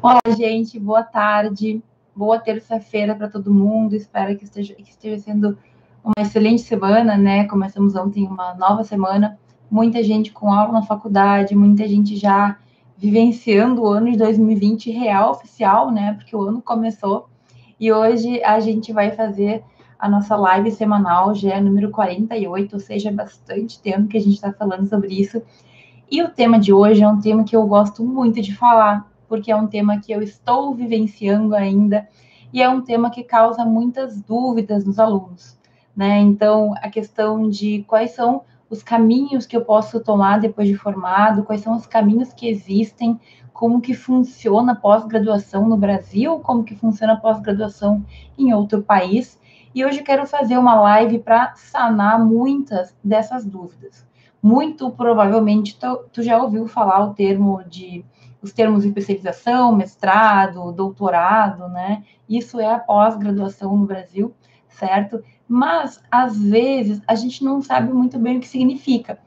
Olá, gente, boa tarde, boa terça-feira para todo mundo. Espero que esteja, que esteja sendo uma excelente semana, né? Começamos ontem uma nova semana. Muita gente com aula na faculdade, muita gente já vivenciando o ano de 2020 real, oficial, né? Porque o ano começou. E hoje a gente vai fazer a nossa live semanal, já é número 48, ou seja, bastante tempo que a gente está falando sobre isso. E o tema de hoje é um tema que eu gosto muito de falar, porque é um tema que eu estou vivenciando ainda e é um tema que causa muitas dúvidas nos alunos, né? Então, a questão de quais são os caminhos que eu posso tomar depois de formado, quais são os caminhos que existem, como que funciona pós-graduação no Brasil, como que funciona pós-graduação em outro país. E hoje quero fazer uma live para sanar muitas dessas dúvidas. Muito provavelmente tu, tu já ouviu falar o termo de os termos de especialização, mestrado, doutorado, né? Isso é a pós-graduação no Brasil, certo? Mas, às vezes, a gente não sabe muito bem o que significa.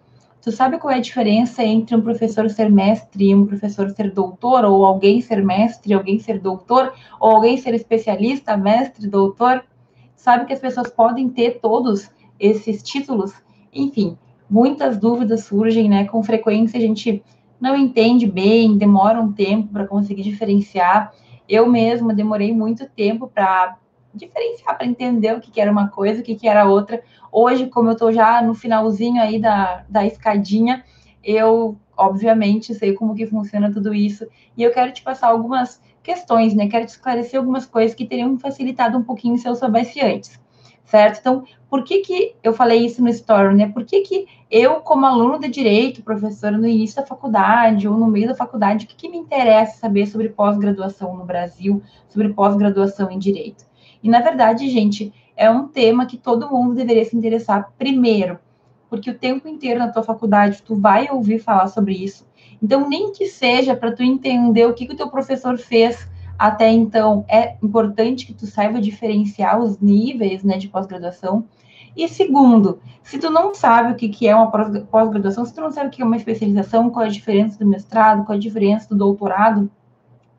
Tu sabe qual é a diferença entre um professor ser mestre e um professor ser doutor, ou alguém ser mestre, alguém ser doutor, ou alguém ser especialista, mestre, doutor? Sabe que as pessoas podem ter todos esses títulos? Enfim, muitas dúvidas surgem, né? Com frequência a gente não entende bem, demora um tempo para conseguir diferenciar. Eu mesma demorei muito tempo para diferenciar, para entender o que, que, era uma coisa, o que, que era outra. Hoje, como eu estou já no finalzinho aí da, da escadinha, eu, obviamente, sei como que funciona tudo isso. E eu quero te passar algumas questões, né? Quero te esclarecer algumas coisas que teriam facilitado um pouquinho se eu soubesse antes certo? Então, por que que eu falei isso no story, né? Por que que eu, como aluno de direito, professora no início da faculdade ou no meio da faculdade, o que, que me interessa saber sobre pós-graduação no Brasil, sobre pós-graduação em direito? E, na verdade, gente, é um tema que todo mundo deveria se interessar primeiro, porque o tempo inteiro na tua faculdade tu vai ouvir falar sobre isso. Então, nem que seja para tu entender o que, que o teu professor fez até então, é importante que tu saiba diferenciar os níveis né, de pós-graduação. E segundo, se tu não sabe o que, que é uma pós-graduação, se tu não sabe o que é uma especialização, qual é a diferença do mestrado, qual é a diferença do doutorado,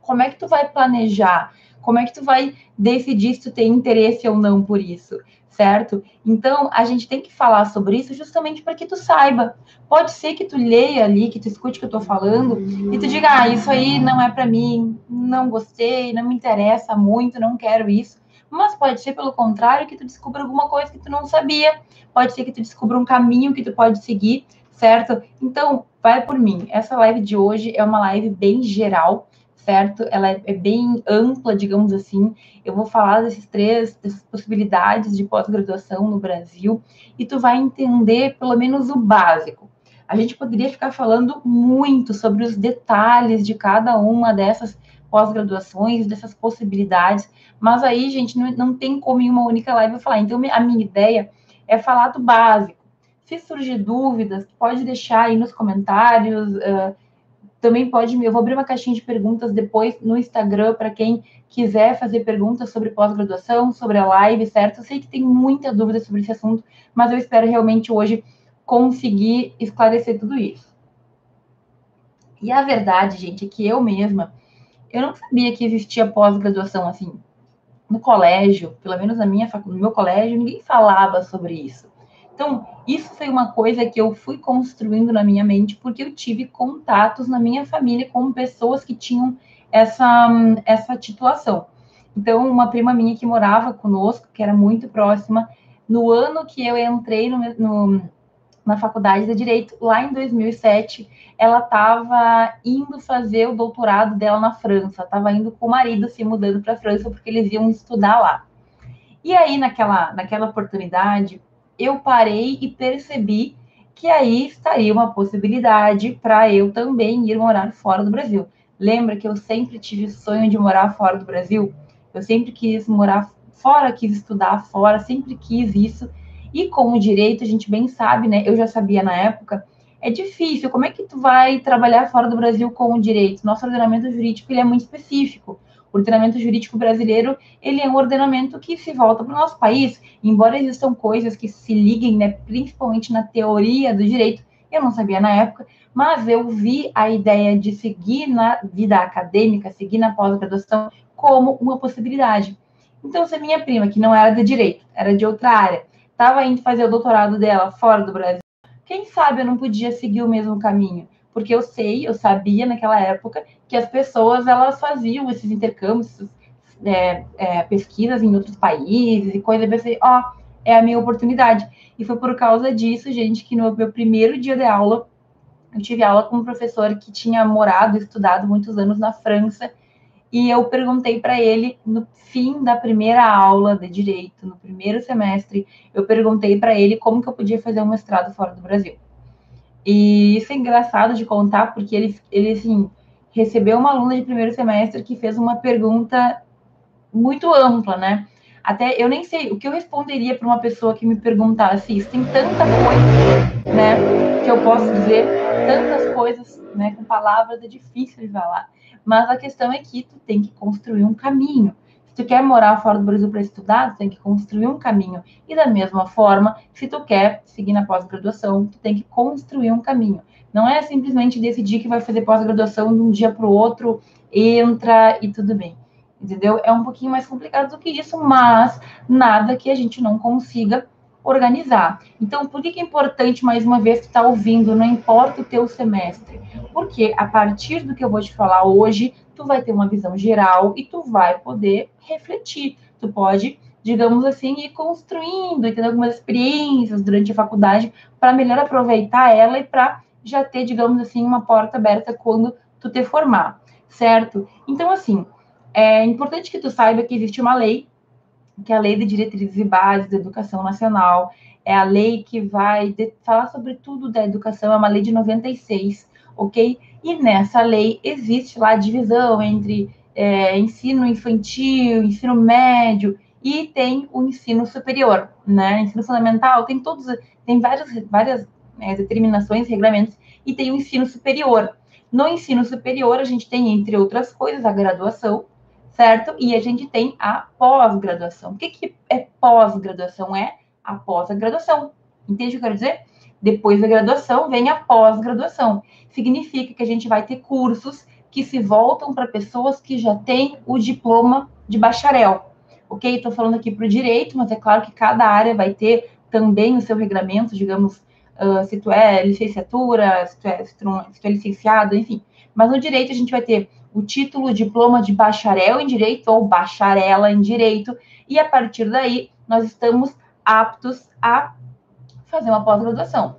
como é que tu vai planejar? Como é que tu vai decidir se tu tem interesse ou não por isso? Certo? Então, a gente tem que falar sobre isso justamente para que tu saiba. Pode ser que tu leia ali, que tu escute o que eu estou falando e tu diga, ah, isso aí não é para mim, não gostei, não me interessa muito, não quero isso. Mas pode ser, pelo contrário, que tu descubra alguma coisa que tu não sabia. Pode ser que tu descubra um caminho que tu pode seguir, certo? Então, vai por mim. Essa live de hoje é uma live bem geral, certo? Ela é, é bem ampla, digamos assim. Eu vou falar desses três, dessas possibilidades de pós-graduação no Brasil e tu vai entender pelo menos o básico. A gente poderia ficar falando muito sobre os detalhes de cada uma dessas pós-graduações, dessas possibilidades, mas aí, gente, não, não tem como em uma única live eu falar. Então, a minha ideia é falar do básico. Se surgir dúvidas, pode deixar aí nos comentários, uh, também pode me. Eu vou abrir uma caixinha de perguntas depois no Instagram para quem quiser fazer perguntas sobre pós-graduação, sobre a live, certo? Eu sei que tem muita dúvida sobre esse assunto, mas eu espero realmente hoje conseguir esclarecer tudo isso. E a verdade, gente, é que eu mesma, eu não sabia que existia pós-graduação assim. No colégio, pelo menos na minha no meu colégio, ninguém falava sobre isso. Então, isso foi uma coisa que eu fui construindo na minha mente, porque eu tive contatos na minha família com pessoas que tinham essa, essa titulação. Então, uma prima minha que morava conosco, que era muito próxima, no ano que eu entrei no, no, na faculdade de Direito, lá em 2007, ela estava indo fazer o doutorado dela na França, estava indo com o marido se mudando para a França, porque eles iam estudar lá. E aí, naquela, naquela oportunidade, eu parei e percebi que aí estaria uma possibilidade para eu também ir morar fora do Brasil. Lembra que eu sempre tive sonho de morar fora do Brasil? Eu sempre quis morar fora, quis estudar fora, sempre quis isso. E com o direito, a gente bem sabe, né? Eu já sabia na época, é difícil. Como é que tu vai trabalhar fora do Brasil com o direito? Nosso ordenamento jurídico ele é muito específico. O ordenamento jurídico brasileiro, ele é um ordenamento que se volta para o nosso país, embora existam coisas que se liguem, né, principalmente na teoria do direito, Eu não sabia na época, mas eu vi a ideia de seguir na vida acadêmica, seguir na pós-graduação, como uma possibilidade. Então, se a minha prima, que não era de direito, era de outra área, estava indo fazer o doutorado dela fora do Brasil, quem sabe eu não podia seguir o mesmo caminho? Porque eu sei, eu sabia naquela época que as pessoas elas faziam esses intercâmbios, é, é, pesquisas em outros países e coisa, eu pensei, ó, oh, é a minha oportunidade. E foi por causa disso, gente, que no meu primeiro dia de aula, eu tive aula com um professor que tinha morado, estudado muitos anos na França, e eu perguntei para ele no fim da primeira aula de direito, no primeiro semestre, eu perguntei para ele como que eu podia fazer um mestrado fora do Brasil. E isso é engraçado de contar, porque ele, ele assim, recebeu uma aluna de primeiro semestre que fez uma pergunta muito ampla, né? Até eu nem sei o que eu responderia para uma pessoa que me perguntasse isso. Tem tanta coisa, né, que eu posso dizer, tantas coisas, né, com palavras é difícil de falar. Mas a questão é que tu tem que construir um caminho. Se tu quer morar fora do Brasil para estudar, tu tem que construir um caminho. E da mesma forma, se tu quer seguir na pós-graduação, tu tem que construir um caminho. Não é simplesmente decidir que vai fazer pós-graduação de um dia para o outro, entra e tudo bem. Entendeu? É um pouquinho mais complicado do que isso, mas nada que a gente não consiga organizar. Então, por que, é importante, mais uma vez, estar tá ouvindo, não importa o teu semestre? Porque a partir do que eu vou te falar hoje, tu vai ter uma visão geral e tu vai poder refletir. Tu pode, digamos assim, ir construindo e tendo algumas experiências durante a faculdade para melhor aproveitar ela e para já ter, digamos assim, uma porta aberta quando tu te formar, certo? Então, assim, é importante que tu saiba que existe uma lei que é a Lei de Diretrizes e Bases da Educação Nacional, é a lei que vai falar sobre tudo da educação, é uma lei de 96, ok? E nessa lei existe lá a divisão entre é, ensino infantil, ensino médio e tem o ensino superior, né? Ensino fundamental, tem todos, tem várias, várias é, determinações, regulamentos, e tem o ensino superior. No ensino superior, a gente tem, entre outras coisas, a graduação, certo? E a gente tem a pós-graduação. O que, que é pós-graduação? É a pós-graduação. Entende o que eu quero dizer? Depois da graduação vem a pós-graduação. Significa que a gente vai ter cursos que se voltam para pessoas que já têm o diploma de bacharel. Ok? Estou falando aqui para o direito, mas é claro que cada área vai ter também o seu regulamento, digamos, uh, se tu é licenciatura, se tu é, se tu é licenciado, enfim. Mas no direito a gente vai ter o título, o diploma de bacharel em direito ou bacharela em direito, e a partir daí nós estamos aptos a fazer uma pós-graduação.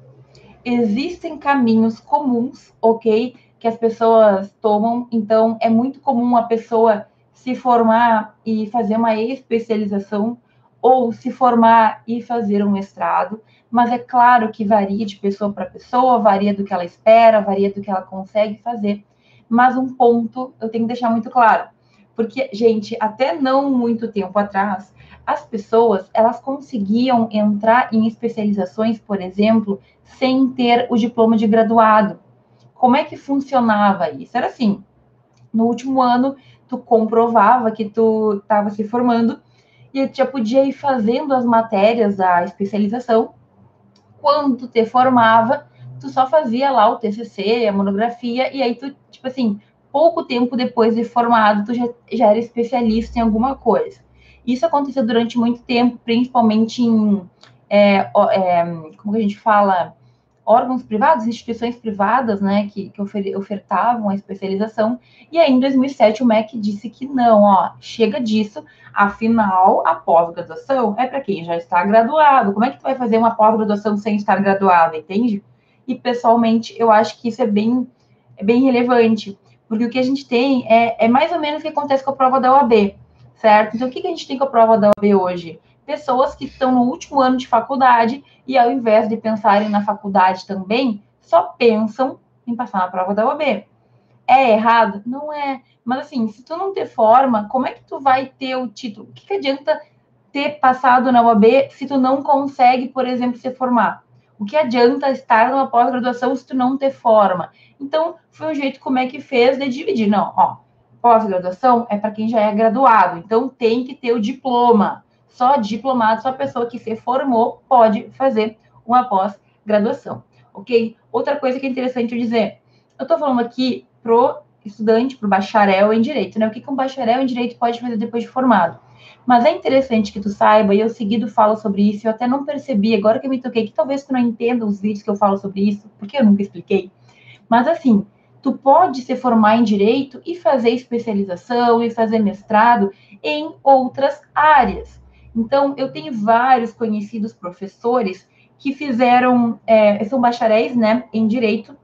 Existem caminhos comuns, ok, que as pessoas tomam, então é muito comum a pessoa se formar e fazer uma especialização ou se formar e fazer um mestrado, mas é claro que varia de pessoa para pessoa, varia do que ela espera, varia do que ela consegue fazer. Mas um ponto eu tenho que deixar muito claro, porque gente, até não muito tempo atrás, as pessoas elas conseguiam entrar em especializações, por exemplo, sem ter o diploma de graduado. Como é que funcionava isso? Era assim: no último ano, tu comprovava que tu estava se formando e tu já podia ir fazendo as matérias da especialização. Quando tu te formava, tu só fazia lá o TCC, a monografia, e aí tu, tipo assim, pouco tempo depois de formado, tu já, já era especialista em alguma coisa. Isso aconteceu durante muito tempo, principalmente em, é, é, como a gente fala, órgãos privados, instituições privadas, né, que, que ofer ofertavam a especialização. E aí, em 2007, o MEC disse que não, ó, chega disso, afinal, a pós-graduação é para quem já está graduado. Como é que tu vai fazer uma pós-graduação sem estar graduado, entende? E, pessoalmente, eu acho que isso é bem, é bem relevante, porque o que a gente tem é, é mais ou menos o que acontece com a prova da OAB, certo? Então, o que, que a gente tem com a prova da OAB hoje? Pessoas que estão no último ano de faculdade e, ao invés de pensarem na faculdade também, só pensam em passar na prova da OAB. É errado? Não é. Mas, assim, se tu não ter forma, como é que tu vai ter o título? O que, que adianta ter passado na OAB se tu não consegue, por exemplo, se formar? O que adianta estar numa pós-graduação se tu não ter forma? Então, foi um jeito como é que fez de dividir. Não, ó, pós-graduação é para quem já é graduado, então tem que ter o diploma. Só diplomado, só pessoa que se formou pode fazer uma pós-graduação. ok? Outra coisa que é interessante eu dizer, eu estou falando aqui pro estudante, pro bacharel em direito, né? O que, que um bacharel em direito pode fazer depois de formado? Mas é interessante que tu saiba, e eu seguido falo sobre isso, eu até não percebi, agora que eu me toquei, que talvez tu não entenda os vídeos que eu falo sobre isso, porque eu nunca expliquei. Mas assim, tu pode se formar em direito e fazer especialização e fazer mestrado em outras áreas. Então, eu tenho vários conhecidos professores que fizeram, é, são bacharéis, né, em direito,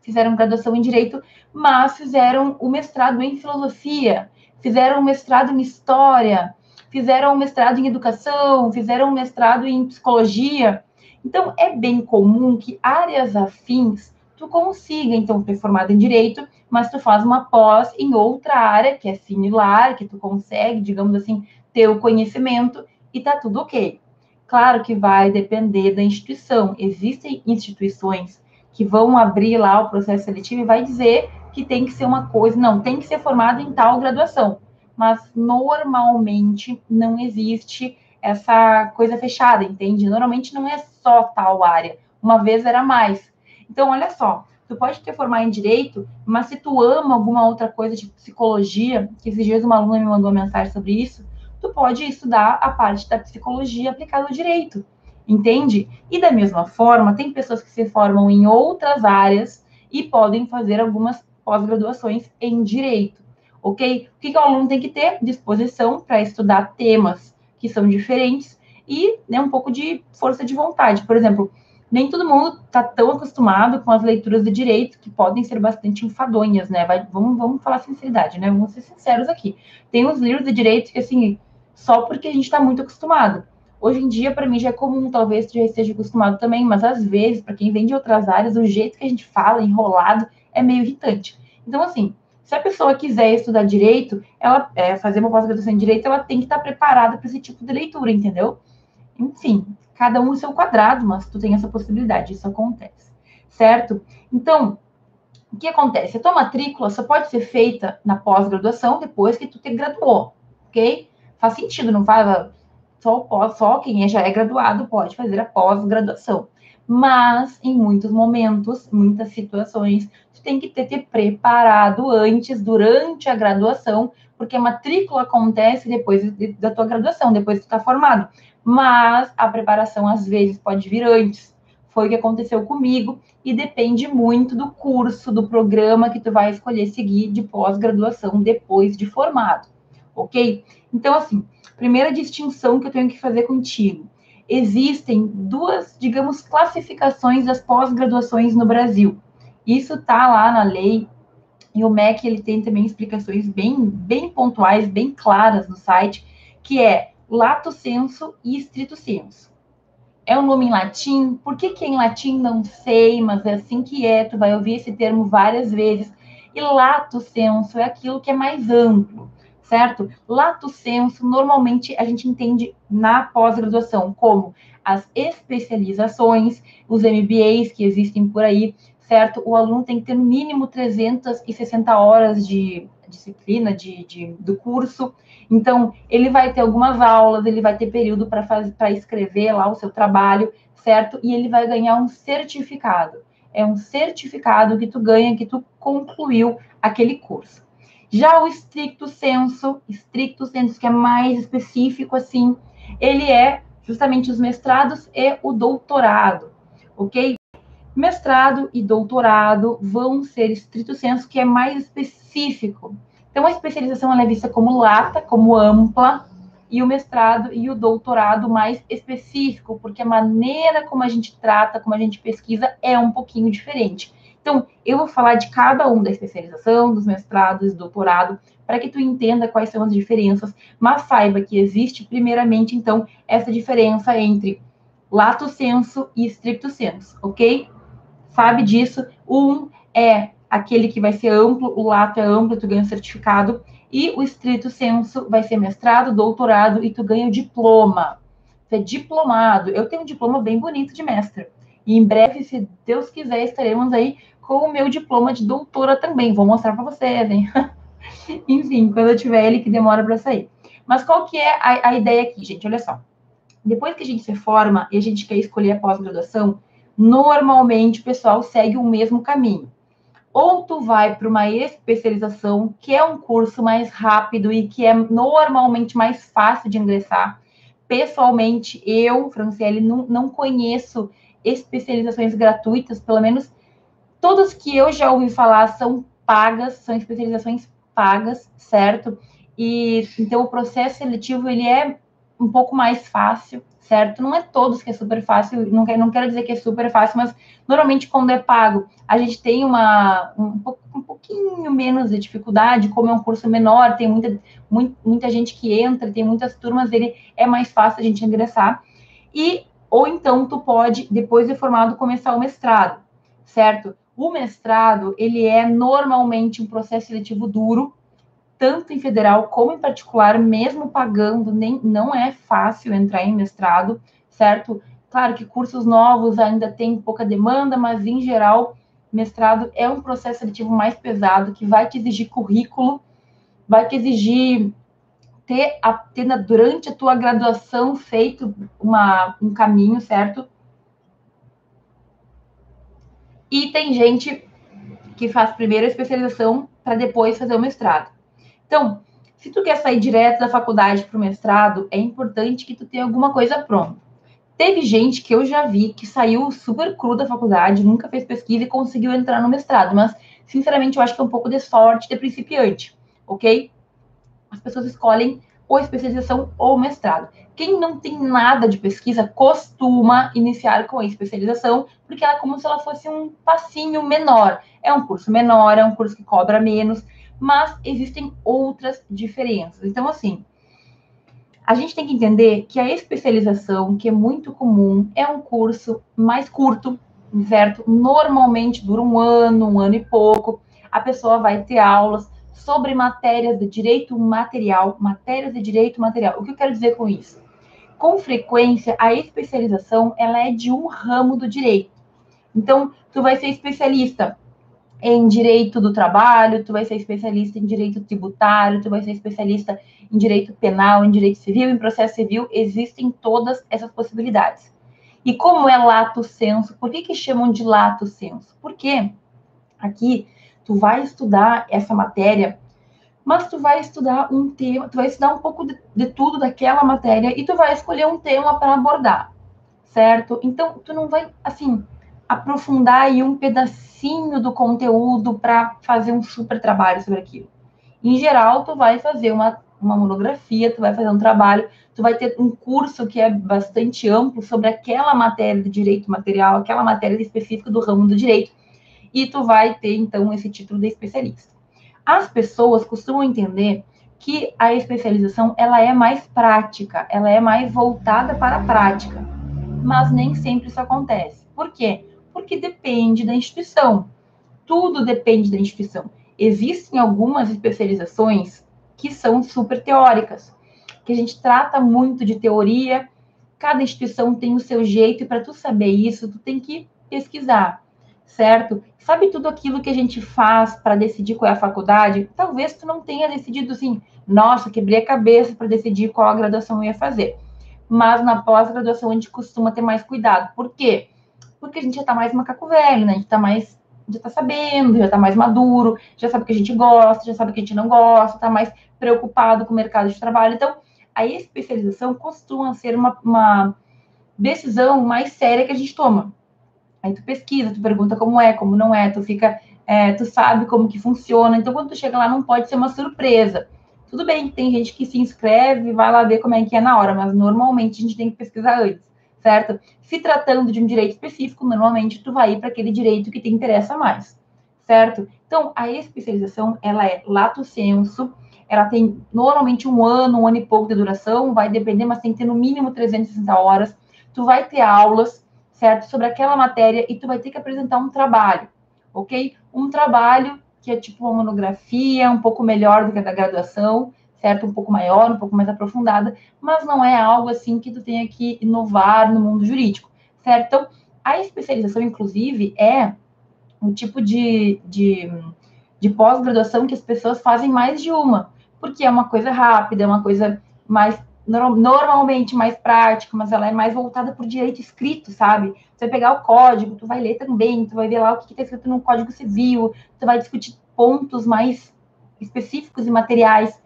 fizeram graduação em direito, mas fizeram o mestrado em filosofia, fizeram um mestrado em história, fizeram um mestrado em educação, fizeram um mestrado em psicologia. Então, é bem comum que áreas afins tu consiga, então, ser formado em direito, mas tu faz uma pós em outra área que é similar, que tu consegue, digamos assim, ter o conhecimento e tá tudo ok. Claro que vai depender da instituição. Existem instituições que vão abrir lá o processo seletivo e vai dizer que tem que ser uma coisa, não, tem que ser formado em tal graduação. Mas normalmente não existe essa coisa fechada, entende? Normalmente não é só tal área. Uma vez era mais. Então, olha só, tu pode ter formado em direito, mas se tu ama alguma outra coisa, tipo psicologia, que esses dias uma aluna me mandou uma mensagem sobre isso, tu pode estudar a parte da psicologia aplicada ao direito, entende? E da mesma forma, tem pessoas que se formam em outras áreas e podem fazer algumas pós-graduações em direito, ok? O que, que o aluno tem que ter? Disposição para estudar temas que são diferentes e né, um pouco de força de vontade. Por exemplo, nem todo mundo está tão acostumado com as leituras de direito, que podem ser bastante enfadonhas, né? Vai, vamos, vamos falar sinceridade, né? Vamos ser sinceros aqui. Tem uns livros de direito que, assim, só porque a gente está muito acostumado. Hoje em dia, para mim, já é comum, talvez já esteja acostumado também, mas às vezes, para quem vem de outras áreas, o jeito que a gente fala, enrolado, é meio irritante. Então, assim, se a pessoa quiser estudar direito, ela é, fazer uma pós-graduação em direito, ela tem que estar preparada para esse tipo de leitura, entendeu? Enfim, cada um o seu quadrado, mas tu tem essa possibilidade, isso acontece, certo? Então, o que acontece? A tua matrícula só pode ser feita na pós-graduação depois que tu te graduou, ok? Faz sentido, não faz só, só quem é, já é graduado pode fazer a pós-graduação. Mas, em muitos momentos, muitas situações, tu tem que ter te preparado antes, durante a graduação, porque a matrícula acontece depois da tua graduação, depois que tu está formado mas a preparação às vezes pode vir antes. Foi o que aconteceu comigo e depende muito do curso, do programa que tu vai escolher seguir de pós-graduação depois de formado, ok? Então, assim, primeira distinção que eu tenho que fazer contigo. Existem duas, digamos, classificações das pós-graduações no Brasil. Isso tá lá na lei e o MEC ele tem também explicações bem, bem pontuais, bem claras no site, que é lato senso e estrito senso. É um nome em latim? Por que, que é em latim? Não sei, mas é assim que é. Tu vai ouvir esse termo várias vezes. E lato senso é aquilo que é mais amplo, certo? Lato senso, normalmente a gente entende na pós-graduação como as especializações, os MBAs que existem por aí, certo? O aluno tem que ter no mínimo 360 horas de disciplina de, de, do curso. Então, ele vai ter algumas aulas, ele vai ter período para escrever lá o seu trabalho, certo? E ele vai ganhar um certificado. É um certificado que tu ganha, que tu concluiu aquele curso. Já o estricto senso, estricto senso, que é mais específico, assim, ele é justamente os mestrados e o doutorado, ok? Mestrado e doutorado vão ser estrito senso, que é mais específico. Então, a especialização é vista como lata, como ampla, e o mestrado e o doutorado mais específico, porque a maneira como a gente trata, como a gente pesquisa, é um pouquinho diferente. Então, eu vou falar de cada um da especialização, dos mestrados, doutorado, para que tu entenda quais são as diferenças, mas saiba que existe, primeiramente, então, essa diferença entre lato senso e stricto senso, ok? Sabe disso. Um é aquele que vai ser amplo, o lato é amplo, tu ganha um certificado, e o estrito senso vai ser mestrado, doutorado, e tu ganha o diploma. Tu é diplomado. Eu tenho um diploma bem bonito de mestre. E em breve, se Deus quiser, estaremos aí com o meu diploma de doutora também. Vou mostrar para vocês, hein? Enfim, quando eu tiver ele, que demora para sair. Mas qual que é a, a ideia aqui, gente? Olha só. Depois que a gente se forma e a gente quer escolher a pós-graduação, normalmente o pessoal segue o mesmo caminho. Ou tu vai para uma especialização, que é um curso mais rápido e que é normalmente mais fácil de ingressar. Pessoalmente, eu, Franciele, não, não conheço especializações gratuitas, pelo menos todas que eu já ouvi falar são pagas, são especializações pagas, certo? E então o processo seletivo ele é um pouco mais fácil, certo? Não é todos que é super fácil, não, não quero dizer que é super fácil, mas normalmente quando é pago, a gente tem uma, um, um pouquinho menos de dificuldade, como é um curso menor, tem muita, muita, muita gente que entra, tem muitas turmas dele, é mais fácil a gente ingressar. E, ou então, tu pode, depois de formado, começar o mestrado, certo? O mestrado, ele é normalmente um processo seletivo duro, tanto em federal como em particular, mesmo pagando, nem, não é fácil entrar em mestrado, certo? Claro que cursos novos ainda tem pouca demanda, mas em geral, mestrado é um processo seletivo mais pesado, que vai te exigir currículo, vai te exigir ter, a, ter durante a tua graduação feito uma, um caminho, certo? E tem gente que faz primeiro a especialização para depois fazer o mestrado. Então, se tu quer sair direto da faculdade para o mestrado, é importante que tu tenha alguma coisa pronta. Teve gente que eu já vi que saiu super cru da faculdade, nunca fez pesquisa e conseguiu entrar no mestrado, mas sinceramente eu acho que é um pouco de sorte de principiante, ok? As pessoas escolhem ou especialização ou mestrado. Quem não tem nada de pesquisa costuma iniciar com a especialização, porque ela é como se ela fosse um passinho menor. É um curso menor, é um curso que cobra menos, mas existem outras diferenças. Então, assim, a gente tem que entender que a especialização, que é muito comum, é um curso mais curto, certo? Normalmente dura um ano, um ano e pouco. A pessoa vai ter aulas sobre matérias de direito material, matérias de direito material. O que eu quero dizer com isso? Com frequência, a especialização ela é de um ramo do direito. Então, tu vai ser especialista em direito do trabalho, tu vai ser especialista em direito tributário, tu vai ser especialista em direito penal, em direito civil, em processo civil, existem todas essas possibilidades. E como é lato senso? Por que, que chamam de lato senso? Porque aqui tu vai estudar essa matéria, mas tu vai estudar um tema, tu vai estudar um pouco de, de tudo daquela matéria e tu vai escolher um tema para abordar, certo? Então, tu não vai, assim, aprofundar aí um pedacinho do conteúdo para fazer um super trabalho sobre aquilo. Em geral, tu vai fazer uma, uma monografia, tu vai fazer um trabalho, tu vai ter um curso que é bastante amplo sobre aquela matéria de direito material, aquela matéria específica do ramo do direito, e tu vai ter, então, esse título de especialista. As pessoas costumam entender que a especialização, ela é mais prática, ela é mais voltada para a prática, mas nem sempre isso acontece. Por quê? Porque depende da instituição. Tudo depende da instituição. Existem algumas especializações que são super teóricas, que a gente trata muito de teoria. Cada instituição tem o seu jeito, e para tu saber isso, tu tem que pesquisar, certo? Sabe tudo aquilo que a gente faz para decidir qual é a faculdade? Talvez tu não tenha decidido assim, nossa, quebrei a cabeça para decidir qual a graduação eu ia fazer. Mas na pós-graduação a gente costuma ter mais cuidado. Por quê? Porque a gente já tá mais macaco velho, né? A gente tá mais. Já tá sabendo, já tá mais maduro, já sabe o que a gente gosta, já sabe o que a gente não gosta, tá mais preocupado com o mercado de trabalho. Então, a especialização costuma ser uma, uma decisão mais séria que a gente toma. Aí tu pesquisa, tu pergunta como é, como não é, tu fica, é, tu sabe como que funciona. Então, quando tu chega lá, não pode ser uma surpresa. Tudo bem, tem gente que se inscreve vai lá ver como é que é na hora, mas normalmente a gente tem que pesquisar antes certo? Se tratando de um direito específico, normalmente tu vai para aquele direito que te interessa mais, certo? Então, a especialização, ela é lato senso, ela tem normalmente um ano, um ano e pouco de duração, vai depender, mas tem que ter no mínimo 360 horas. Tu vai ter aulas, certo? Sobre aquela matéria e tu vai ter que apresentar um trabalho, ok? Um trabalho que é tipo uma monografia, um pouco melhor do que a da graduação, certo? Um pouco maior, um pouco mais aprofundada, mas não é algo assim que tu tenha que inovar no mundo jurídico, certo? Então, a especialização, inclusive, é um tipo de, de, de pós-graduação que as pessoas fazem mais de uma, porque é uma coisa rápida, é uma coisa mais normalmente mais prática, mas ela é mais voltada por direito escrito, sabe? Você vai pegar o código, tu vai ler também, tu vai ver lá o que está escrito no Código Civil, tu vai discutir pontos mais específicos e materiais,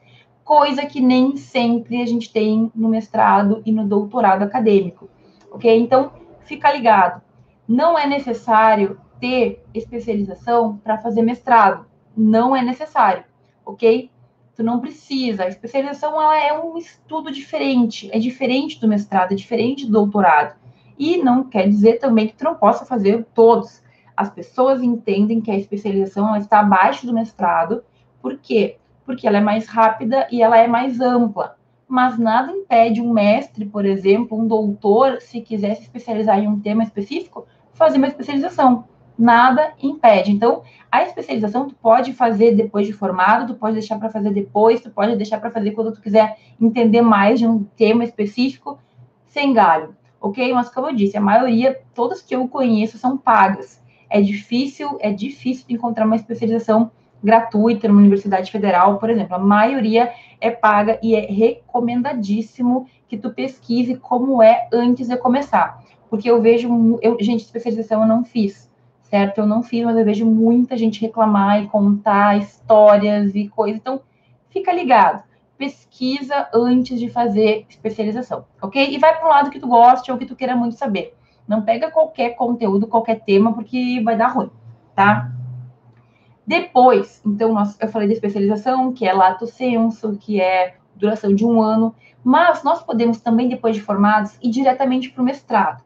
coisa que nem sempre a gente tem no mestrado e no doutorado acadêmico, ok? Então, fica ligado. Não é necessário ter especialização para fazer mestrado. Não é necessário, ok? Tu não precisa. A especialização ela é um estudo diferente, é diferente do mestrado, é diferente do doutorado. E não quer dizer também que tu não possa fazer todos. As pessoas entendem que a especialização está abaixo do mestrado. Por quê? Porque ela é mais rápida e ela é mais ampla. Mas nada impede um mestre, por exemplo, um doutor, se quiser se especializar em um tema específico, fazer uma especialização nada impede. Então, a especialização tu pode fazer depois de formado, tu pode deixar para fazer depois, tu pode deixar para fazer quando tu quiser entender mais de um tema específico, sem galho, ok? Mas como eu disse, a maioria, todas que eu conheço são pagas. É difícil, é difícil encontrar uma especialização gratuita numa universidade federal, por exemplo. A maioria é paga e é recomendadíssimo que tu pesquise como é antes de começar. Porque eu vejo, eu, gente, especialização eu não fiz certo? Eu não fiz, mas eu vejo muita gente reclamar e contar histórias e coisas. Então, fica ligado. Pesquisa antes de fazer especialização, ok? E vai para um lado que tu goste ou que tu queira muito saber. Não pega qualquer conteúdo, qualquer tema, porque vai dar ruim, tá? Depois, então, nós, eu falei da especialização, que é lato senso, que é duração de um ano, mas nós podemos também, depois de formados, ir diretamente para o mestrado.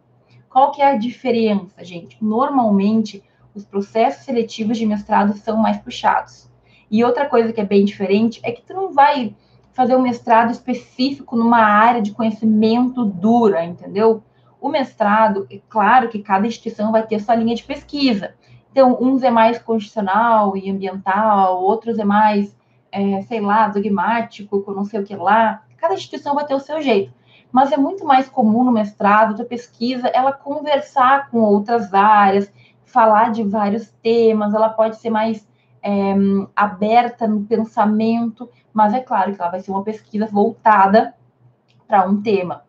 Qual que é a diferença, gente? Normalmente, os processos seletivos de mestrado são mais puxados. E outra coisa que é bem diferente é que tu não vai fazer um mestrado específico numa área de conhecimento dura, entendeu? O mestrado, é claro que cada instituição vai ter sua linha de pesquisa. Então, uns é mais constitucional e ambiental, outros é mais, é, sei lá, dogmático, com não sei o que lá. Cada instituição vai ter o seu jeito mas é muito mais comum no mestrado, da pesquisa, ela conversar com outras áreas, falar de vários temas, ela pode ser mais é, aberta no pensamento, mas é claro que ela vai ser uma pesquisa voltada para um tema.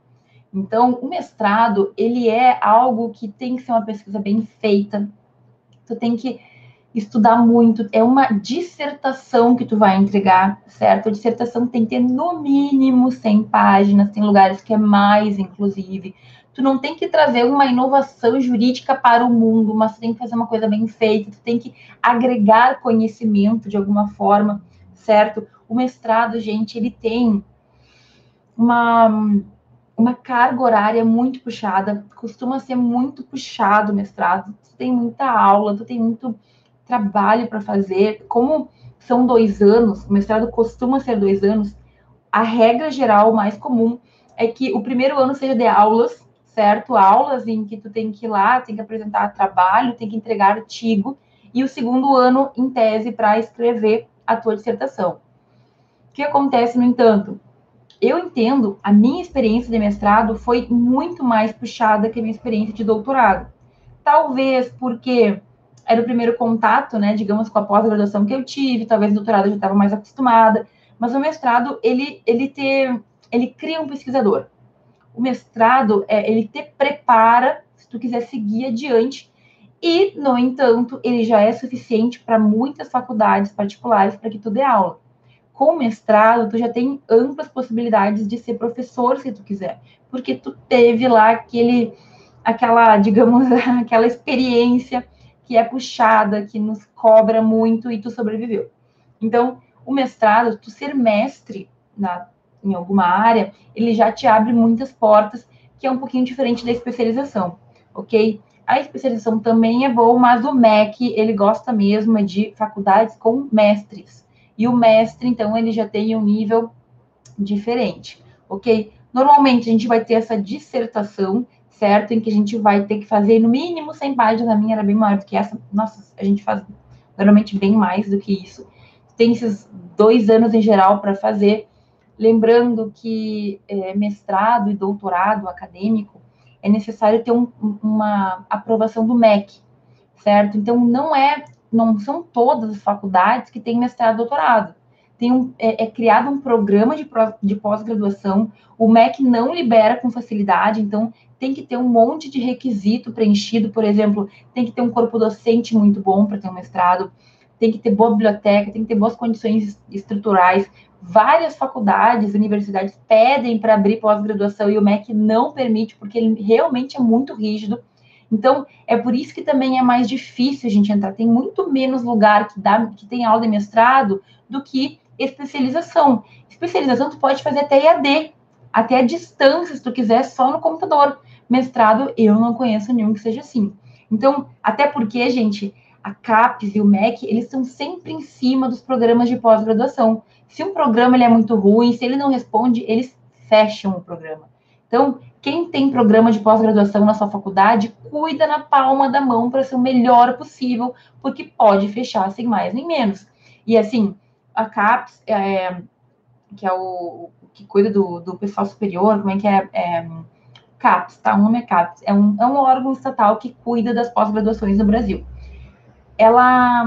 Então, o mestrado, ele é algo que tem que ser uma pesquisa bem feita, tu tem que estudar muito, é uma dissertação que tu vai entregar, certo? A dissertação tem que ter no mínimo 100 páginas, tem lugares que é mais, inclusive. Tu não tem que trazer uma inovação jurídica para o mundo, mas tu tem que fazer uma coisa bem feita, tu tem que agregar conhecimento de alguma forma, certo? O mestrado, gente, ele tem uma uma carga horária muito puxada, costuma ser muito puxado o mestrado, tu tem muita aula, tu tem muito trabalho para fazer. Como são dois anos, o mestrado costuma ser dois anos, a regra geral mais comum é que o primeiro ano seja de aulas, certo? Aulas em que tu tem que ir lá, tem que apresentar trabalho, tem que entregar artigo, e o segundo ano em tese para escrever a tua dissertação. O que acontece, no entanto? Eu entendo, a minha experiência de mestrado foi muito mais puxada que a minha experiência de doutorado. Talvez porque era o primeiro contato, né, digamos, com a pós-graduação que eu tive, talvez no doutorado eu já estava mais acostumada, mas o mestrado, ele, ele, te, ele cria um pesquisador. O mestrado, é, ele te prepara, se tu quiser seguir adiante, e, no entanto, ele já é suficiente para muitas faculdades particulares para que tu dê aula. Com mestrado, tu já tem amplas possibilidades de ser professor, se tu quiser, porque tu teve lá aquele, aquela, digamos, aquela experiência que é puxada, que nos cobra muito e tu sobreviveu. Então, o mestrado, tu ser mestre na, em alguma área, ele já te abre muitas portas, que é um pouquinho diferente da especialização, ok? A especialização também é boa, mas o MEC, ele gosta mesmo de faculdades com mestres. E o mestre, então, ele já tem um nível diferente, ok? Normalmente, a gente vai ter essa dissertação certo? Em que a gente vai ter que fazer no mínimo 100 páginas. A minha era bem maior do que essa. Nossa, a gente faz normalmente bem mais do que isso. Tem esses dois anos em geral para fazer. Lembrando que é, mestrado e doutorado acadêmico é necessário ter um, uma aprovação do MEC, certo? Então, não é, não são todas as faculdades que têm mestrado e doutorado. tem um, é, é, criado um programa de, de pós-graduação, o MEC não libera com facilidade, então tem que ter um monte de requisito preenchido, por exemplo, tem que ter um corpo docente muito bom para ter um mestrado, tem que ter boa biblioteca, tem que ter boas condições estruturais. Várias faculdades, universidades pedem para abrir pós-graduação e o MEC não permite, porque ele realmente é muito rígido. Então, é por isso que também é mais difícil a gente entrar. Tem muito menos lugar que, dá, que tem aula de mestrado do que especialização. Especialização tu pode fazer até EAD, até a distância, se tu quiser, só no computador. Mestrado, eu não conheço nenhum que seja assim. Então, até porque, gente, a CAPES e o MEC, eles estão sempre em cima dos programas de pós-graduação. Se um programa ele é muito ruim, se ele não responde, eles fecham o programa. Então, quem tem programa de pós-graduação na sua faculdade, cuida na palma da mão para ser o melhor possível, porque pode fechar sem mais nem menos. E assim, a CAPES, é, que é o que cuida do, do pessoal superior, como é que é, é CAPES, tá? O nome é CAPES, é um, é um órgão estatal que cuida das pós-graduações no Brasil. Ela,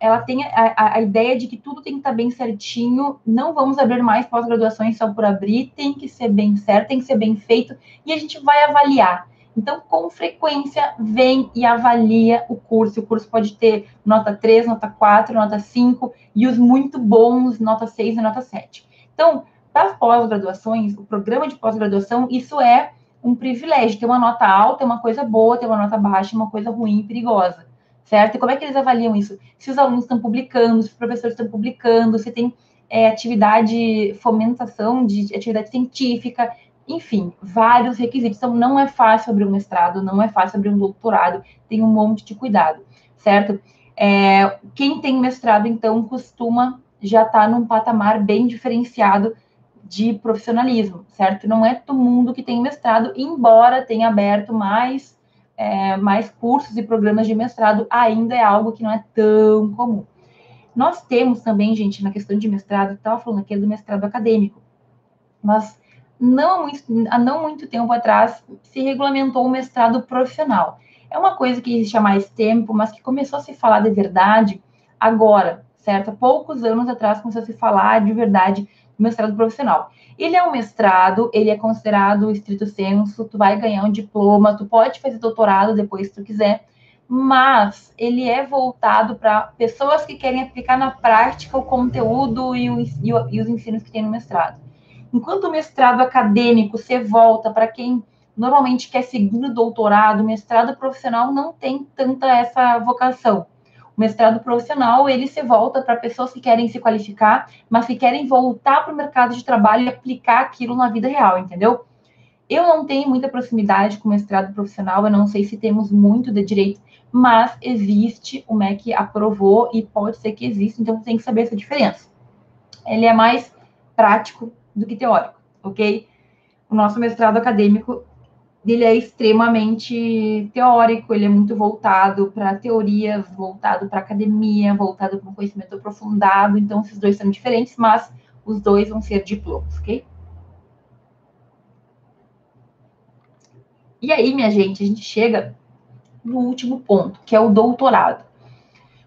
ela tem a, a, ideia de que tudo tem que estar bem certinho, não vamos abrir mais pós-graduações só por abrir, tem que ser bem certo, tem que ser bem feito, e a gente vai avaliar. Então, com frequência, vem e avalia o curso. O curso pode ter nota 3, nota 4, nota 5, e os muito bons, nota 6 e nota 7. Então, para as pós-graduações, o programa de pós-graduação, isso é um privilégio. Ter uma nota alta é uma coisa boa, ter uma nota baixa é uma coisa ruim e perigosa, certo? E como é que eles avaliam isso? Se os alunos estão publicando, se os professores estão publicando, se tem é, atividade, fomentação de atividade científica, enfim, vários requisitos. Então, não é fácil abrir um mestrado, não é fácil abrir um doutorado, tem um monte de cuidado, certo? É, quem tem mestrado, então, costuma já estar tá num patamar bem diferenciado de profissionalismo, certo? Não é todo mundo que tem mestrado, embora tenha aberto mais, é, mais cursos e programas de mestrado, ainda é algo que não é tão comum. Nós temos também, gente, na questão de mestrado, estava falando aqui do mestrado acadêmico, mas não muito, há não muito tempo atrás se regulamentou o mestrado profissional. É uma coisa que existe há mais tempo, mas que começou a se falar de verdade agora, certo? Há poucos anos atrás começou a se falar de verdade mestrado profissional. Ele é um mestrado, ele é considerado estrito senso, tu vai ganhar um diploma, tu pode fazer doutorado depois se tu quiser, mas ele é voltado para pessoas que querem aplicar na prática o conteúdo e, o, e, o, e os ensinos que tem no mestrado. Enquanto o mestrado acadêmico você volta para quem normalmente quer seguir o doutorado, mestrado profissional não tem tanta essa vocação. O mestrado profissional, ele se volta para pessoas que querem se qualificar, mas que querem voltar para o mercado de trabalho e aplicar aquilo na vida real, entendeu? Eu não tenho muita proximidade com o mestrado profissional, eu não sei se temos muito de direito, mas existe, o MEC aprovou e pode ser que exista, então tem que saber essa diferença. Ele é mais prático do que teórico, ok? O nosso mestrado acadêmico ele é extremamente teórico, ele é muito voltado para teorias, voltado para academia, voltado para um conhecimento aprofundado. Então, esses dois são diferentes, mas os dois vão ser diplomas, ok? E aí, minha gente, a gente chega no último ponto, que é o doutorado.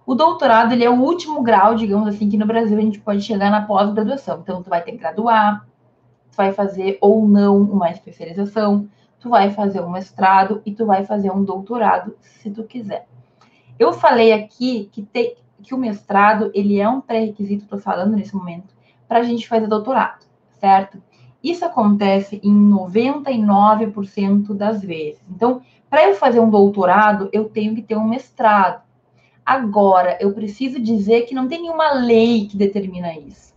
O doutorado, ele é o último grau, digamos assim, que no Brasil a gente pode chegar na pós-graduação. Então, tu vai ter que graduar, tu vai fazer ou não uma especialização, tu vai fazer um mestrado e tu vai fazer um doutorado, se tu quiser. Eu falei aqui que, te, que o mestrado, ele é um pré-requisito, estou falando nesse momento, para a gente fazer doutorado, certo? Isso acontece em 99% das vezes. Então, para eu fazer um doutorado, eu tenho que ter um mestrado. Agora, eu preciso dizer que não tem nenhuma lei que determina isso.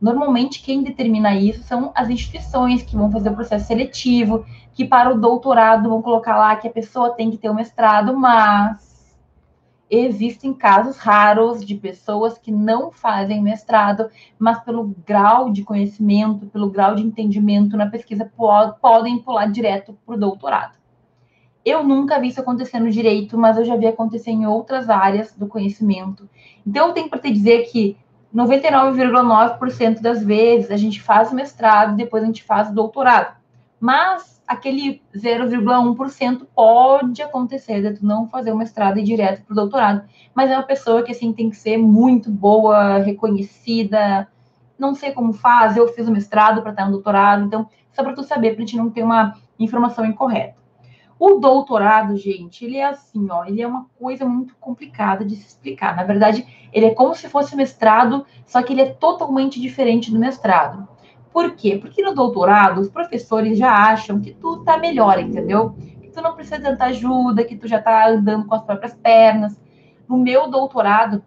Normalmente, quem determina isso são as instituições que vão fazer o processo seletivo, que para o doutorado vão colocar lá que a pessoa tem que ter o um mestrado, mas existem casos raros de pessoas que não fazem mestrado, mas pelo grau de conhecimento, pelo grau de entendimento na pesquisa, podem pular direto para o doutorado. Eu nunca vi isso acontecer no direito, mas eu já vi acontecer em outras áreas do conhecimento. Então, eu tenho para te dizer que 99,9% das vezes a gente faz mestrado e depois a gente faz doutorado. Mas aquele 0,1% pode acontecer de tu não fazer o mestrado e ir direto para o doutorado. Mas é uma pessoa que assim tem que ser muito boa, reconhecida não sei como faz, eu fiz o mestrado para estar no doutorado, então, só para tu saber, para a gente não ter uma informação incorreta. O doutorado, gente, ele é assim, ó, ele é uma coisa muito complicada de se explicar. Na verdade, ele é como se fosse mestrado, só que ele é totalmente diferente do mestrado. Por quê? Porque no doutorado, os professores já acham que tu tá melhor, entendeu? Que tu não precisa de tanta ajuda, que tu já tá andando com as próprias pernas. No meu doutorado,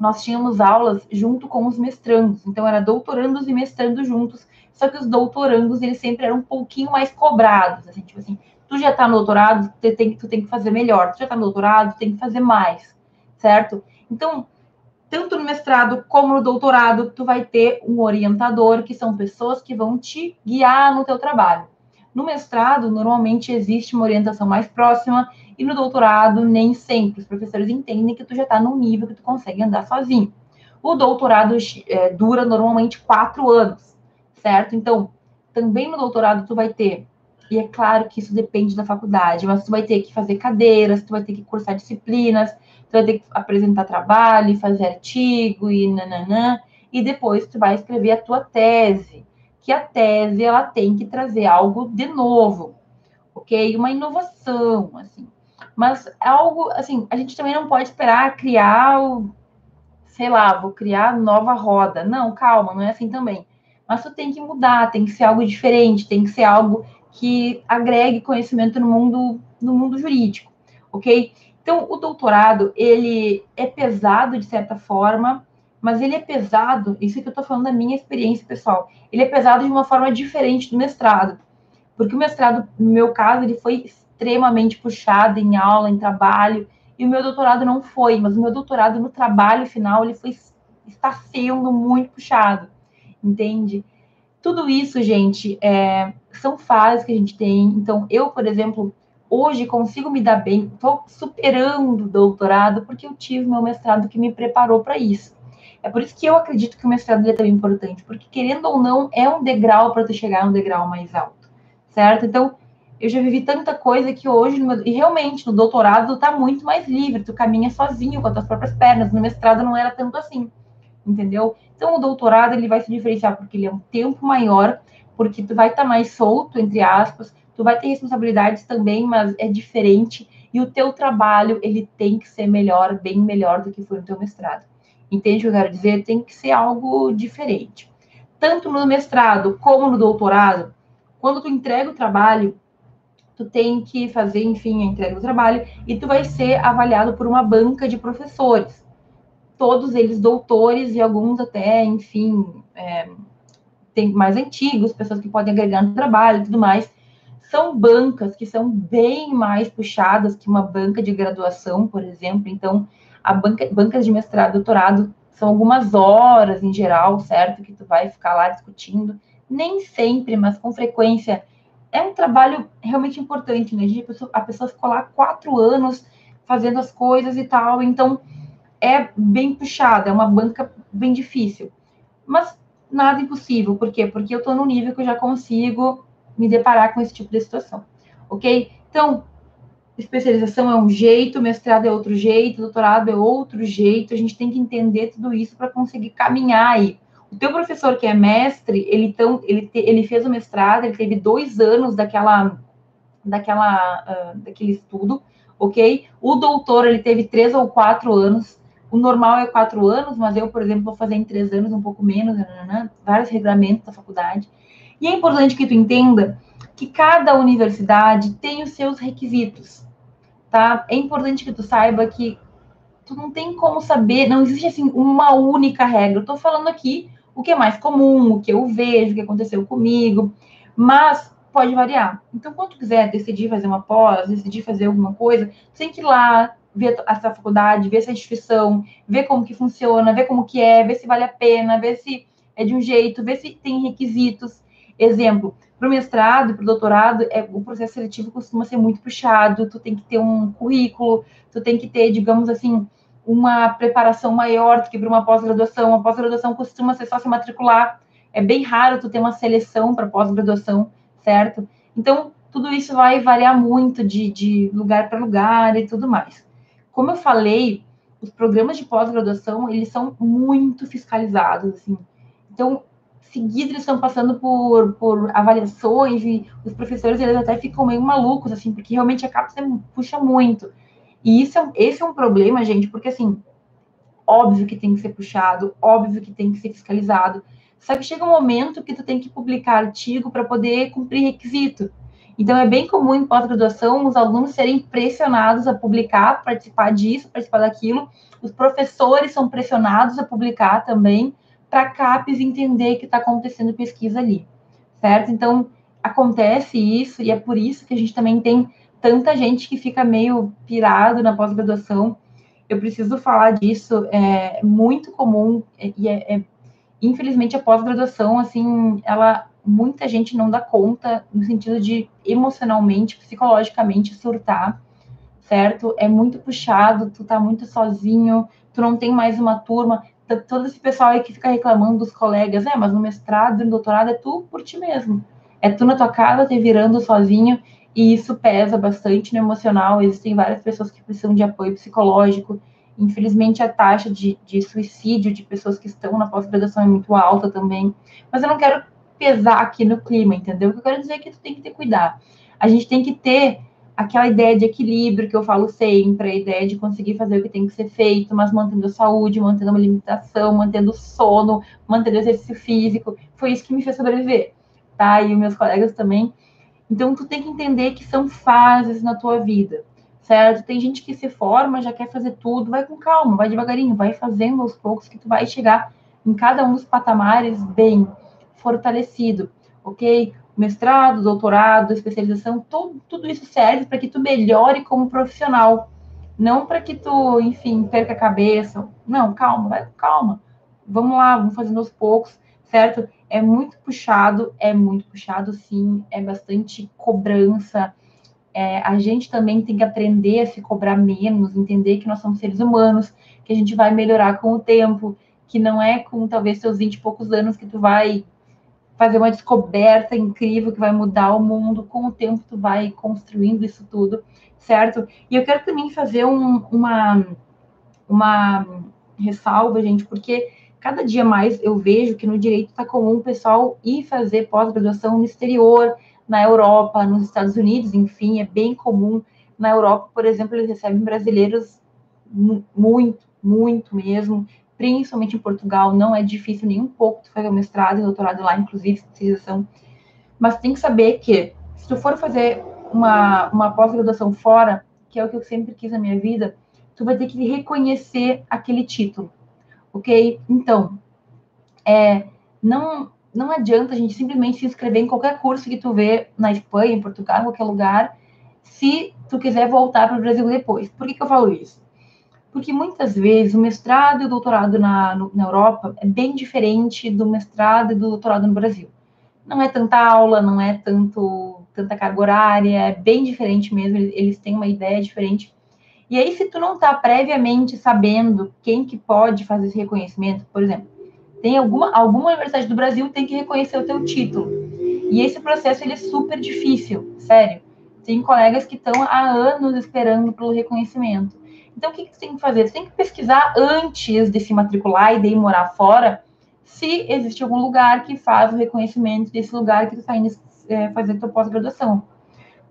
nós tínhamos aulas junto com os mestrandos. Então, era doutorandos e mestrandos juntos. Só que os doutorandos, eles sempre eram um pouquinho mais cobrados. Assim, tipo assim, tu já está no doutorado, tu tem, tu tem que fazer melhor. Tu já está no doutorado, tu tem que fazer mais, certo? Então, tanto no mestrado como no doutorado, tu vai ter um orientador, que são pessoas que vão te guiar no teu trabalho. No mestrado, normalmente existe uma orientação mais próxima, e no doutorado, nem sempre. Os professores entendem que tu já está num nível que tu consegue andar sozinho. O doutorado é, dura normalmente quatro anos, certo? Então, também no doutorado, tu vai ter e é claro que isso depende da faculdade, mas tu vai ter que fazer cadeiras, tu vai ter que cursar disciplinas, vai ter que apresentar trabalho, fazer artigo e nananã, e depois tu vai escrever a tua tese, que a tese ela tem que trazer algo de novo, ok? Uma inovação, assim. Mas algo, assim, a gente também não pode esperar criar sei lá, vou criar nova roda. Não, calma, não é assim também. Mas tu tem que mudar, tem que ser algo diferente, tem que ser algo que agregue conhecimento no mundo, no mundo jurídico, ok? Então, o doutorado, ele é pesado de certa forma, mas ele é pesado, isso que eu estou falando da minha experiência pessoal, ele é pesado de uma forma diferente do mestrado, porque o mestrado, no meu caso, ele foi extremamente puxado em aula, em trabalho, e o meu doutorado não foi, mas o meu doutorado no trabalho final, ele foi, está sendo muito puxado, entende? Tudo isso, gente, é, são fases que a gente tem. Então, eu, por exemplo, hoje consigo me dar bem, estou superando o doutorado porque eu tive meu mestrado que me preparou para isso. É por isso que eu acredito que o mestrado é tão importante, porque querendo ou não, é um degrau para tu chegar a um degrau mais alto, certo? Então, eu já vivi tanta coisa que hoje, meu, e realmente, no doutorado, tu tá muito mais livre, tu caminha sozinho com as tuas próprias pernas, no mestrado não era tanto assim entendeu? Então, o doutorado, ele vai se diferenciar porque ele é um tempo maior, porque tu vai estar tá mais solto, entre aspas, tu vai ter responsabilidades também, mas é diferente, e o teu trabalho, ele tem que ser melhor, bem melhor do que foi no teu mestrado. Entende o que eu quero dizer? Tem que ser algo diferente. Tanto no mestrado como no doutorado, quando tu entrega o trabalho, tu tem que fazer, enfim, a entrega do trabalho, e tu vai ser avaliado por uma banca de professores todos eles doutores e alguns até, enfim, é, tem mais antigos, pessoas que podem agregar no trabalho e tudo mais. São bancas que são bem mais puxadas que uma banca de graduação, por exemplo. Então, a banca, bancas de mestrado, doutorado, são algumas horas em geral, certo? Que tu vai ficar lá discutindo. Nem sempre, mas com frequência. É um trabalho realmente importante, né? A pessoa, a pessoa ficou lá quatro anos fazendo as coisas e tal. Então, é bem puxada, é uma banca bem difícil. Mas nada impossível. Por quê? Porque eu estou no nível que eu já consigo me deparar com esse tipo de situação. Ok? Então, especialização é um jeito, mestrado é outro jeito, doutorado é outro jeito. A gente tem que entender tudo isso para conseguir caminhar aí. O teu professor que é mestre, ele, tão, ele, te, ele fez o mestrado, ele teve dois anos daquela, daquela, uh, daquele estudo, ok? O doutor, ele teve três ou quatro anos. O normal é quatro anos, mas eu, por exemplo, vou fazer em três anos, um pouco menos, vários regulamentos da faculdade. E é importante que tu entenda que cada universidade tem os seus requisitos, tá? É importante que tu saiba que tu não tem como saber, não existe assim uma única regra. Eu tô falando aqui o que é mais comum, o que eu vejo, o que aconteceu comigo, mas pode variar. Então, quando quiser decidir fazer uma pós, decidir fazer alguma coisa, tem que ir lá, ver essa faculdade, ver essa instituição, ver como que funciona, ver como que é, ver se vale a pena, ver se é de um jeito, ver se tem requisitos. Exemplo, para o mestrado, para o doutorado, é, o processo seletivo costuma ser muito puxado, tu tem que ter um currículo, tu tem que ter, digamos assim, uma preparação maior do que para uma pós-graduação. A pós-graduação costuma ser só se matricular. É bem raro tu ter uma seleção para pós-graduação, certo? Então, tudo isso vai variar muito de, de lugar para lugar e tudo mais. Como eu falei, os programas de pós-graduação, eles são muito fiscalizados, assim. Então, seguido eles estão passando por, por avaliações e os professores eles até ficam meio malucos, assim, porque realmente a CAPES puxa muito. E isso é, esse é um problema, gente, porque assim, óbvio que tem que ser puxado, óbvio que tem que ser fiscalizado. Só que chega um momento que tu tem que publicar artigo para poder cumprir requisito. Então é bem comum em pós-graduação os alunos serem pressionados a publicar, participar disso, participar daquilo. Os professores são pressionados a publicar também para a CAPES entender que está acontecendo pesquisa ali, certo? Então acontece isso e é por isso que a gente também tem tanta gente que fica meio pirado na pós-graduação eu preciso falar disso, é muito comum, e é, é infelizmente a pós-graduação, assim, ela, muita gente não dá conta, no sentido de emocionalmente, psicologicamente surtar, certo? É muito puxado, tu tá muito sozinho, tu não tem mais uma turma, todo esse pessoal aí que fica reclamando dos colegas, é, mas no mestrado e no doutorado é tu por ti mesmo. É tu na tua casa te virando sozinho e isso pesa bastante no emocional. Existem várias pessoas que precisam de apoio psicológico. Infelizmente, a taxa de, de suicídio de pessoas que estão na pós-graduação é muito alta também. Mas eu não quero pesar aqui no clima, entendeu? O que eu quero dizer é que tu tem que ter cuidado. A gente tem que ter aquela ideia de equilíbrio que eu falo sempre, a ideia de conseguir fazer o que tem que ser feito, mas mantendo a saúde, mantendo uma limitação, mantendo o sono, mantendo o exercício físico. Foi isso que me fez sobreviver, tá? E os meus colegas também. Então, tu tem que entender que são fases na tua vida, certo? Tem gente que se forma, já quer fazer tudo, vai com calma, vai devagarinho, vai fazendo aos poucos que tu vai chegar em cada um dos patamares bem fortalecido, ok? Mestrado, doutorado, especialização, tudo, tudo isso serve para que tu melhore como profissional, não para que tu, enfim, perca a cabeça. Não, calma, vai calma. Vamos lá, vamos fazendo aos poucos, certo? é muito puxado, é muito puxado, sim, é bastante cobrança. É, a gente também tem que aprender a se cobrar menos, entender que nós somos seres humanos, que a gente vai melhorar com o tempo, que não é com talvez seus 20 e poucos anos que tu vai fazer uma descoberta incrível que vai mudar o mundo, com o tempo tu vai construindo isso tudo, certo? E eu quero também fazer um, uma, uma ressalva, gente, porque cada dia mais eu vejo que no direito está comum o pessoal ir fazer pós-graduação no exterior, na Europa, nos Estados Unidos, enfim, é bem comum. Na Europa, por exemplo, eles recebem brasileiros muito, muito mesmo, principalmente em Portugal, não é difícil nem um pouco tu fazer mestrado e doutorado lá, inclusive especialização. Mas tem que saber que, se tu for fazer uma, uma pós-graduação fora, que é o que eu sempre quis na minha vida, tu vai ter que reconhecer aquele título ok? Então, é, não, não adianta a gente simplesmente se inscrever em qualquer curso que tu vê na Espanha, em Portugal, em qualquer lugar, se tu quiser voltar para o Brasil depois. Por que, que eu falo isso? Porque muitas vezes o mestrado e o doutorado na, no, na Europa é bem diferente do mestrado e do doutorado no Brasil. Não é tanta aula, não é tanto tanta carga horária, é bem diferente mesmo, eles, têm uma ideia diferente e aí, se tu não está previamente sabendo quem que pode fazer esse reconhecimento, por exemplo, tem alguma, alguma universidade do Brasil tem que reconhecer o teu título. E esse processo ele é super difícil, sério. Tem colegas que estão há anos esperando pelo reconhecimento. Então, o que, que tu tem que fazer? Tu tem que pesquisar antes de se matricular e de ir morar fora, se existe algum lugar que faz o reconhecimento desse lugar que tu está indo é, fazer tua pós-graduação.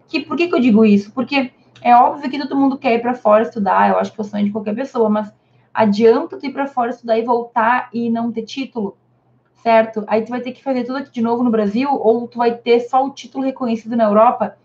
Que, por que, que eu digo isso? Porque é óbvio que todo mundo quer ir para fora estudar, eu acho que é o sonho de qualquer pessoa, mas adianta tu ir para fora estudar e voltar e não ter título, certo? Aí tu vai ter que fazer tudo aqui de novo no Brasil, ou tu vai ter só o título reconhecido na Europa.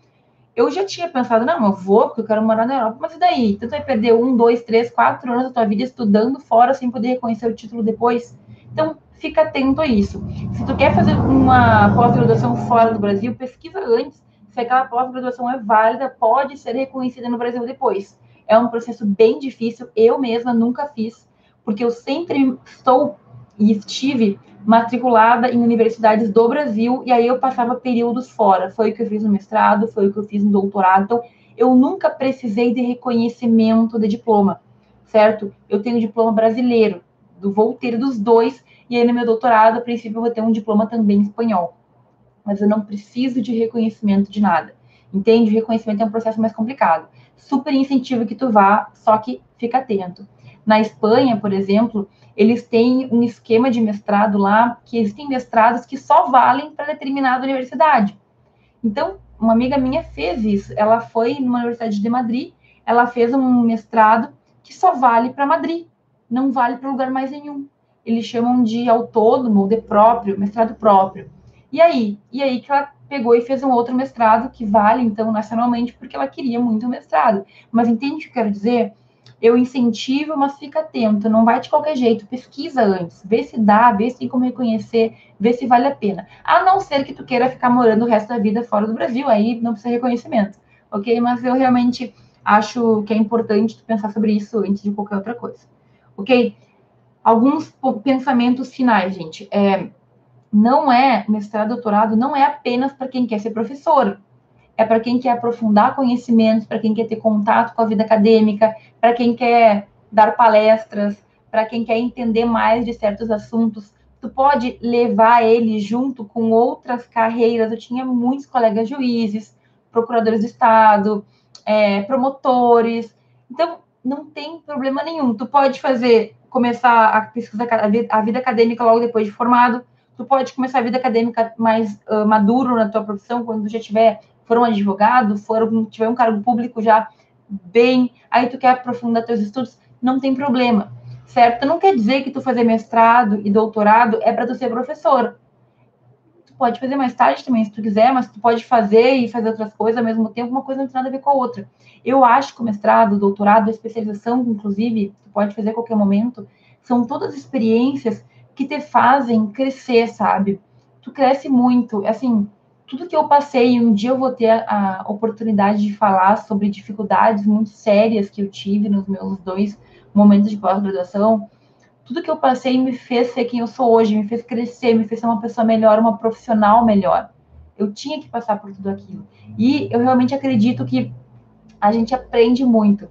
Eu já tinha pensado, não, eu vou, porque eu quero morar na Europa, mas e daí? Tu vai perder um, dois, três, quatro anos da tua vida estudando fora sem poder reconhecer o título depois? Então, fica atento a isso. Se tu quer fazer uma pós-graduação fora do Brasil, pesquisa antes se aquela pós-graduação é válida, pode ser reconhecida no Brasil depois. É um processo bem difícil, eu mesma nunca fiz, porque eu sempre estou e estive matriculada em universidades do Brasil, e aí eu passava períodos fora. Foi o que eu fiz no mestrado, foi o que eu fiz no doutorado. Então, eu nunca precisei de reconhecimento de diploma, certo? Eu tenho diploma brasileiro, do, vou ter dos dois, e aí no meu doutorado, a princípio, eu vou ter um diploma também espanhol mas eu não preciso de reconhecimento de nada. Entende? O reconhecimento é um processo mais complicado. Super incentivo que tu vá, só que fica atento. Na Espanha, por exemplo, eles têm um esquema de mestrado lá, que existem mestrados que só valem para determinada universidade. Então, uma amiga minha fez isso. Ela foi numa universidade de Madrid, ela fez um mestrado que só vale para Madrid, não vale para lugar mais nenhum. Eles chamam de autônomo, de próprio, mestrado próprio. E aí? E aí que ela pegou e fez um outro mestrado que vale, então, nacionalmente, porque ela queria muito o mestrado. Mas entende o que eu quero dizer? Eu incentivo, mas fica atento, não vai de qualquer jeito, pesquisa antes, vê se dá, vê se tem como reconhecer, vê se vale a pena. A não ser que tu queira ficar morando o resto da vida fora do Brasil, aí não precisa reconhecimento, ok? Mas eu realmente acho que é importante tu pensar sobre isso antes de qualquer outra coisa, ok? Alguns pensamentos finais, gente. É, não é, mestrado, doutorado, não é apenas para quem quer ser professor, é para quem quer aprofundar conhecimentos, para quem quer ter contato com a vida acadêmica, para quem quer dar palestras, para quem quer entender mais de certos assuntos. Tu pode levar ele junto com outras carreiras. Eu tinha muitos colegas juízes, procuradores do Estado, é, promotores. Então, não tem problema nenhum. Tu pode fazer, começar a pesquisa, a vida acadêmica logo depois de formado. Tu pode começar a vida acadêmica mais uh, maduro na tua profissão, quando já tiver for um advogado, for tiver um cargo público já bem, aí tu quer aprofundar teus estudos, não tem problema, certo? Não quer dizer que tu fazer mestrado e doutorado é para tu ser professor. Tu pode fazer mais tarde também, se tu quiser, mas tu pode fazer e fazer outras coisas ao mesmo tempo, uma coisa não tem nada a ver com a outra. Eu acho que o mestrado, doutorado, a especialização, inclusive, tu pode fazer a qualquer momento, são todas experiências que te fazem crescer, sabe? Tu cresce muito, assim, tudo que eu passei, um dia eu vou ter a, a oportunidade de falar sobre dificuldades muito sérias que eu tive nos meus dois momentos de pós-graduação. Tudo que eu passei me fez ser quem eu sou hoje, me fez crescer, me fez ser uma pessoa melhor, uma profissional melhor. Eu tinha que passar por tudo aquilo. E eu realmente acredito que a gente aprende muito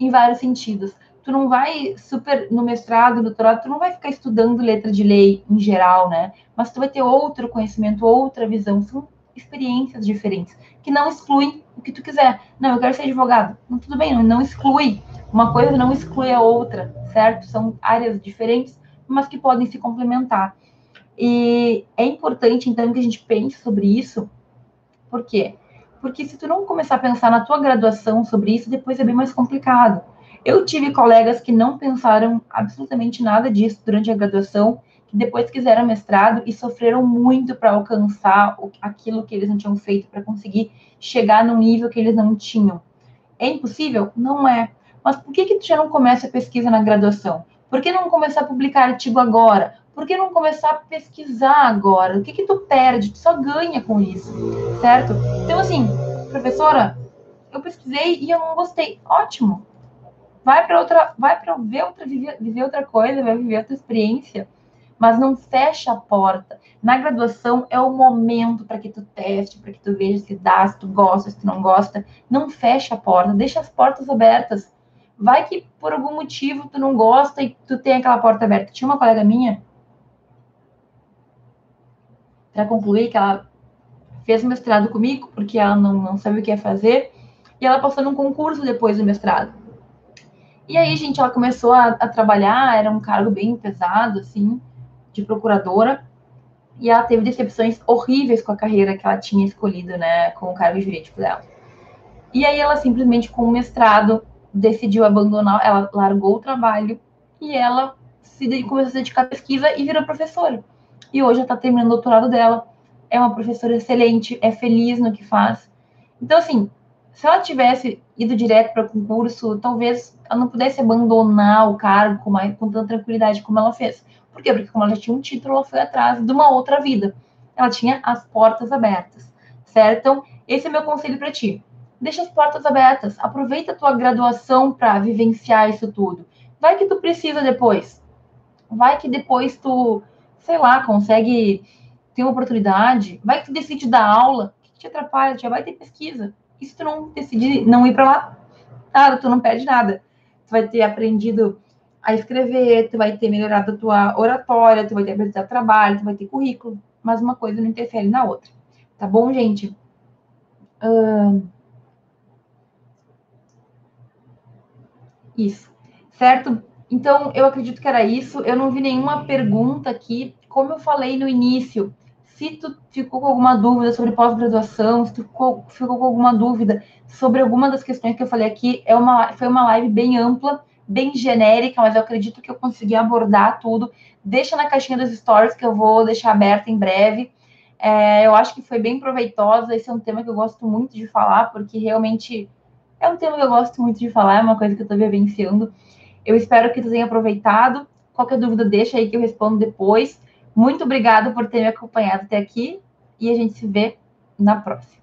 em vários sentidos. Tu não vai super no mestrado, no doutorado, tu não vai ficar estudando letra de lei em geral, né? Mas tu vai ter outro conhecimento, outra visão. São experiências diferentes, que não excluem o que tu quiser. Não, eu quero ser advogado. Não, tudo bem, não, exclui. Uma coisa não exclui a outra, certo? São áreas diferentes, mas que podem se complementar. E é importante, então, que a gente pense sobre isso. Por quê? Porque se tu não começar a pensar na tua graduação sobre isso, depois é bem mais complicado. Eu tive colegas que não pensaram absolutamente nada disso durante a graduação que depois quiseram mestrado e sofreram muito para alcançar aquilo que eles não tinham feito, para conseguir chegar no nível que eles não tinham. É impossível? Não é. Mas por que, que tu já não começa a pesquisa na graduação? Por que não começar a publicar artigo agora? Por que não começar a pesquisar agora? O que, que tu perde? Tu só ganha com isso, certo? Então, assim, professora, eu pesquisei e eu não gostei. Ótimo. Vai para outra, vai para ver outra, viver, viver outra coisa, vai viver outra experiência mas não fecha a porta. Na graduação é o momento para que tu teste, para que tu veja se dá, se tu gosta, se tu não gosta. Não fecha a porta, deixa as portas abertas. Vai que por algum motivo tu não gosta e tu tem aquela porta aberta. Tinha uma colega minha, para concluir, que ela fez mestrado comigo, porque ela não, não sabe o que ia fazer, e ela passou num concurso depois do mestrado. E aí, gente, ela começou a, a trabalhar, era um cargo bem pesado, assim, de procuradora e ela teve decepções horríveis com a carreira que ela tinha escolhido, né, com o cargo jurídico dela. E aí ela simplesmente com o mestrado decidiu abandonar, ela largou o trabalho e ela se começou a dedicar à pesquisa e virou professora. E hoje ela está terminando o doutorado dela, é uma professora excelente, é feliz no que faz. Então, assim, se ela tivesse ido direto para concurso, talvez ela não pudesse abandonar o cargo com, mais, com tanta tranquilidade como ela fez. Por quê? Porque como ela tinha um título, ela foi atrás de uma outra vida. Ela tinha as portas abertas, certo? Então, esse é meu conselho para ti. Deixa as portas abertas. Aproveita a tua graduação para vivenciar isso tudo. Vai que tu precisa depois. Vai que depois tu, sei lá, consegue ter uma oportunidade. Vai que tu decide dar aula. O que te atrapalha? Já vai ter pesquisa. E se tu não decidir não ir para lá, nada, tu não perde nada. Tu vai ter aprendido a escrever, tu vai ter melhorado a tua oratória, tu vai ter apresentado trabalho, tu vai ter currículo, mas uma coisa não interfere na outra. Tá bom, gente? Uh... Isso. Certo? Então, eu acredito que era isso. Eu não vi nenhuma pergunta aqui. Como eu falei no início, se tu ficou com alguma dúvida sobre pós-graduação, se tu ficou, ficou, com alguma dúvida sobre alguma das questões que eu falei aqui, é uma, foi uma live bem ampla, bem genérica, mas eu acredito que eu consegui abordar tudo. Deixa na caixinha dos stories que eu vou deixar aberta em breve. É, eu acho que foi bem proveitosa. Esse é um tema que eu gosto muito de falar, porque realmente é um tema que eu gosto muito de falar, é uma coisa que eu estou vivenciando. Eu espero que tu tenha aproveitado. Qualquer dúvida, deixa aí que eu respondo depois. Muito obrigada por ter me acompanhado até aqui e a gente se vê na próxima.